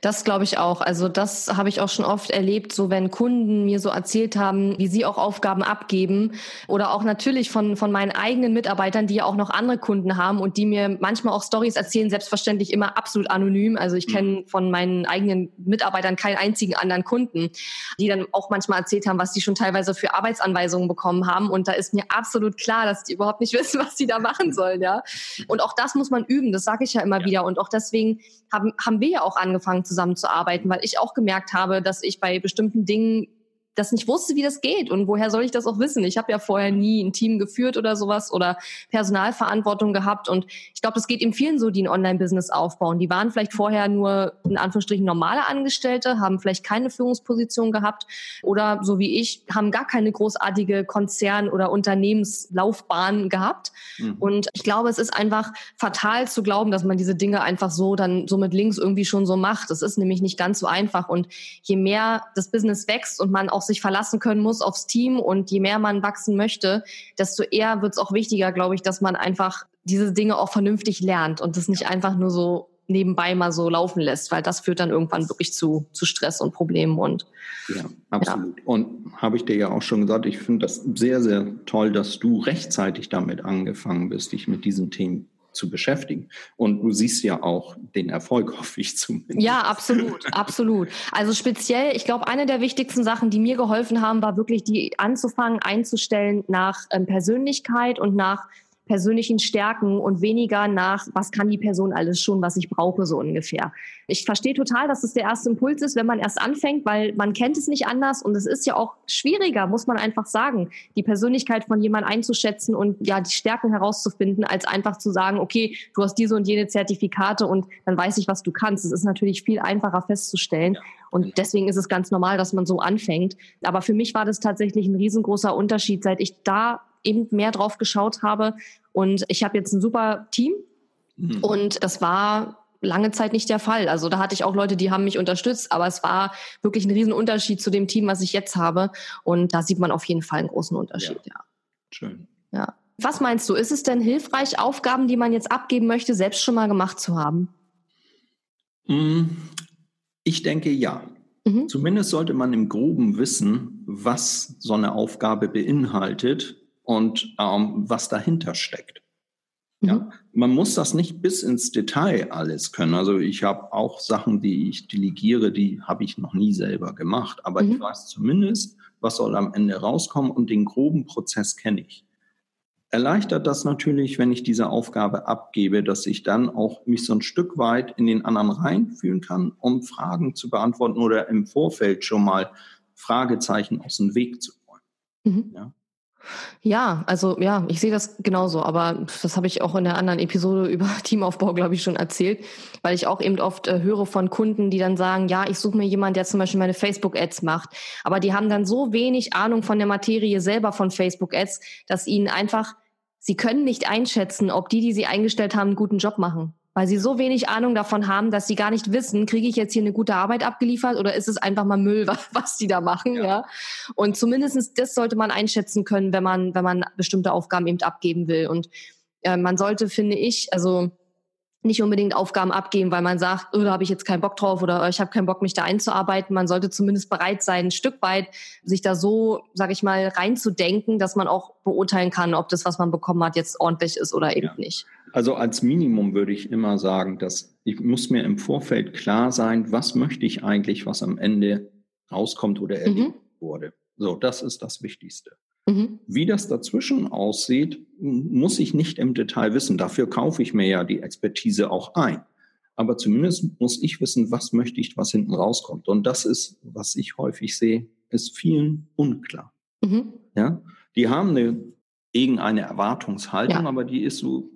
das glaube ich auch. Also das habe ich auch schon oft erlebt, so wenn Kunden mir so erzählt haben, wie sie auch Aufgaben abgeben oder auch natürlich von, von meinen eigenen Mitarbeitern, die ja auch noch andere Kunden haben und die mir manchmal auch Stories erzählen, selbstverständlich immer absolut anonym. Also ich kenne mhm. von meinen eigenen Mitarbeitern keinen einzigen anderen Kunden, die dann auch manchmal erzählt haben, was die schon teilweise für Arbeitsanweisungen bekommen haben. Und da ist mir absolut klar, dass die überhaupt nicht [laughs] wissen, was sie da machen sollen. Ja. Und auch das muss man üben, das sage ich ja immer ja. wieder. Und auch deswegen haben, haben wir ja auch angefangen zusammenzuarbeiten, weil ich auch gemerkt habe, dass ich bei bestimmten Dingen das nicht wusste, wie das geht. Und woher soll ich das auch wissen? Ich habe ja vorher nie ein Team geführt oder sowas oder Personalverantwortung gehabt. Und ich glaube, das geht eben vielen so, die ein Online-Business aufbauen. Die waren vielleicht vorher nur in Anführungsstrichen normale Angestellte, haben vielleicht keine Führungsposition gehabt oder so wie ich, haben gar keine großartige Konzern- oder Unternehmenslaufbahn gehabt. Mhm. Und ich glaube, es ist einfach fatal zu glauben, dass man diese Dinge einfach so dann so mit links irgendwie schon so macht. Das ist nämlich nicht ganz so einfach. Und je mehr das Business wächst und man auch sich verlassen können muss aufs Team und je mehr man wachsen möchte, desto eher wird es auch wichtiger, glaube ich, dass man einfach diese Dinge auch vernünftig lernt und das nicht einfach nur so nebenbei mal so laufen lässt, weil das führt dann irgendwann wirklich zu, zu Stress und Problemen und ja, absolut. Ja. Und habe ich dir ja auch schon gesagt, ich finde das sehr, sehr toll, dass du rechtzeitig damit angefangen bist, dich mit diesen Themen zu beschäftigen. Und du siehst ja auch den Erfolg, [laughs] hoffe ich zumindest. Ja, absolut, absolut. Also speziell, ich glaube, eine der wichtigsten Sachen, die mir geholfen haben, war wirklich die anzufangen, einzustellen nach ähm, Persönlichkeit und nach persönlichen Stärken und weniger nach, was kann die Person alles schon, was ich brauche, so ungefähr. Ich verstehe total, dass es der erste Impuls ist, wenn man erst anfängt, weil man kennt es nicht anders und es ist ja auch schwieriger, muss man einfach sagen, die Persönlichkeit von jemandem einzuschätzen und ja, die Stärken herauszufinden, als einfach zu sagen, okay, du hast diese und jene Zertifikate und dann weiß ich, was du kannst. Es ist natürlich viel einfacher festzustellen. Ja. Und genau. deswegen ist es ganz normal, dass man so anfängt. Aber für mich war das tatsächlich ein riesengroßer Unterschied, seit ich da eben mehr drauf geschaut habe. Und ich habe jetzt ein super Team. Mhm. Und das war lange Zeit nicht der Fall. Also da hatte ich auch Leute, die haben mich unterstützt, aber es war wirklich ein Riesenunterschied zu dem Team, was ich jetzt habe. Und da sieht man auf jeden Fall einen großen Unterschied, ja. ja. Schön. Ja. Was meinst du, ist es denn hilfreich, Aufgaben, die man jetzt abgeben möchte, selbst schon mal gemacht zu haben? Mm, ich denke ja. Mhm. Zumindest sollte man im Groben wissen, was so eine Aufgabe beinhaltet und ähm, was dahinter steckt. Mhm. Ja, man muss das nicht bis ins Detail alles können. Also ich habe auch Sachen, die ich delegiere, die habe ich noch nie selber gemacht. Aber mhm. ich weiß zumindest, was soll am Ende rauskommen und den groben Prozess kenne ich. Erleichtert das natürlich, wenn ich diese Aufgabe abgebe, dass ich dann auch mich so ein Stück weit in den anderen reinfühlen kann, um Fragen zu beantworten oder im Vorfeld schon mal Fragezeichen aus dem Weg zu räumen. Mhm. Ja. Ja, also ja, ich sehe das genauso, aber das habe ich auch in der anderen Episode [laughs] über Teamaufbau, glaube ich, schon erzählt, weil ich auch eben oft äh, höre von Kunden, die dann sagen, ja, ich suche mir jemanden, der zum Beispiel meine Facebook-Ads macht, aber die haben dann so wenig Ahnung von der Materie selber von Facebook-Ads, dass ihnen einfach, sie können nicht einschätzen, ob die, die sie eingestellt haben, einen guten Job machen weil sie so wenig Ahnung davon haben, dass sie gar nicht wissen, kriege ich jetzt hier eine gute Arbeit abgeliefert oder ist es einfach mal Müll, was, [laughs] was die da machen, ja. ja? Und zumindestens das sollte man einschätzen können, wenn man, wenn man bestimmte Aufgaben eben abgeben will. Und äh, man sollte, finde ich, also nicht unbedingt Aufgaben abgeben, weil man sagt, oh, da habe ich jetzt keinen Bock drauf oder oh, ich habe keinen Bock, mich da einzuarbeiten. Man sollte zumindest bereit sein, ein Stück weit sich da so, sage ich mal, reinzudenken, dass man auch beurteilen kann, ob das, was man bekommen hat, jetzt ordentlich ist oder eben ja. nicht. Also als Minimum würde ich immer sagen, dass ich muss mir im Vorfeld klar sein, was möchte ich eigentlich, was am Ende rauskommt oder erlebt mhm. wurde. So, das ist das Wichtigste. Mhm. Wie das dazwischen aussieht, muss ich nicht im Detail wissen. Dafür kaufe ich mir ja die Expertise auch ein. Aber zumindest muss ich wissen, was möchte ich, was hinten rauskommt. Und das ist, was ich häufig sehe, ist vielen unklar. Mhm. Ja, die haben eine, irgendeine Erwartungshaltung, ja. aber die ist so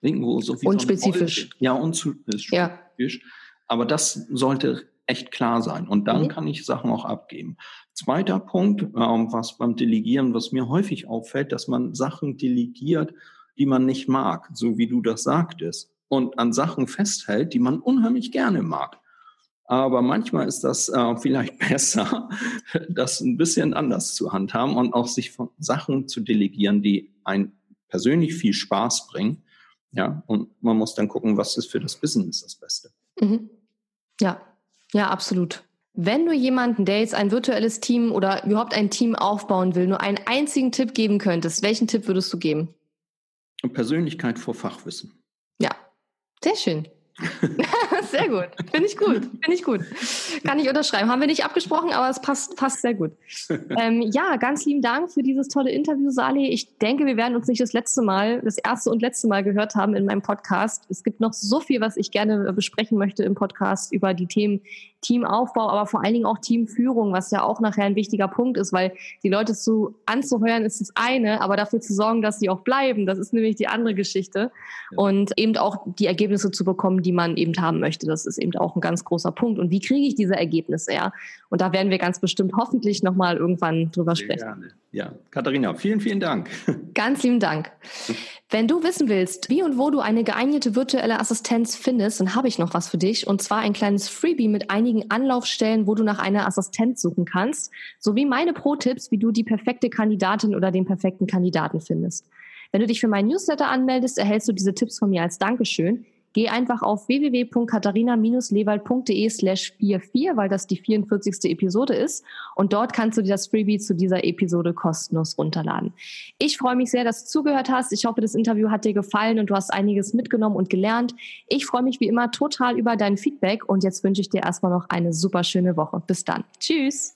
irgendwo so wie unspezifisch. So ja, unspezifisch. Ja. Aber das sollte echt klar sein. Und dann mhm. kann ich Sachen auch abgeben. Zweiter Punkt, ähm, was beim Delegieren, was mir häufig auffällt, dass man Sachen delegiert, die man nicht mag, so wie du das sagtest, und an Sachen festhält, die man unheimlich gerne mag. Aber manchmal ist das äh, vielleicht [laughs] besser, das ein bisschen anders zu handhaben und auch sich von Sachen zu delegieren, die ein persönlich viel Spaß bringen. Ja, und man muss dann gucken, was ist für das Business das Beste. Mhm. Ja, ja, absolut. Wenn du jemanden, der jetzt ein virtuelles Team oder überhaupt ein Team aufbauen will, nur einen einzigen Tipp geben könntest, welchen Tipp würdest du geben? Persönlichkeit vor Fachwissen. Ja, sehr schön. [laughs] sehr gut. Finde ich gut. Finde ich gut. Kann ich unterschreiben. Haben wir nicht abgesprochen, aber es passt, passt sehr gut. [laughs] Ähm, ja, ganz lieben Dank für dieses tolle Interview, Sali. Ich denke, wir werden uns nicht das letzte Mal, das erste und letzte Mal gehört haben in meinem Podcast. Es gibt noch so viel, was ich gerne besprechen möchte im Podcast über die Themen Teamaufbau, aber vor allen Dingen auch Teamführung, was ja auch nachher ein wichtiger Punkt ist, weil die Leute zu anzuheuern ist das eine, aber dafür zu sorgen, dass sie auch bleiben, das ist nämlich die andere Geschichte. Ja. Und eben auch die Ergebnisse zu bekommen, die man eben haben möchte, das ist eben auch ein ganz großer Punkt. Und wie kriege ich diese Ergebnisse, ja? Und da werden wir ganz bestimmt hoffentlich nochmal irgendwann drüber Sehr sprechen. Gerne. Ja, Katharina, vielen, vielen Dank. [laughs] Ganz lieben Dank. Wenn du wissen willst, wie und wo du eine geeignete virtuelle Assistenz findest, dann habe ich noch was für dich. Und zwar ein kleines Freebie mit einigen Anlaufstellen, wo du nach einer Assistenz suchen kannst, sowie meine Pro-Tipps, wie du die perfekte Kandidatin oder den perfekten Kandidaten findest. Wenn du dich für meinen Newsletter anmeldest, erhältst du diese Tipps von mir als Dankeschön. Geh einfach auf www.katharina-lewald.de slash 44, weil das die 44. Episode ist. Und dort kannst du dir das Freebie zu dieser Episode kostenlos runterladen. Ich freue mich sehr, dass du zugehört hast. Ich hoffe, das Interview hat dir gefallen und du hast einiges mitgenommen und gelernt. Ich freue mich wie immer total über dein Feedback und jetzt wünsche ich dir erstmal noch eine super schöne Woche. Bis dann. Tschüss.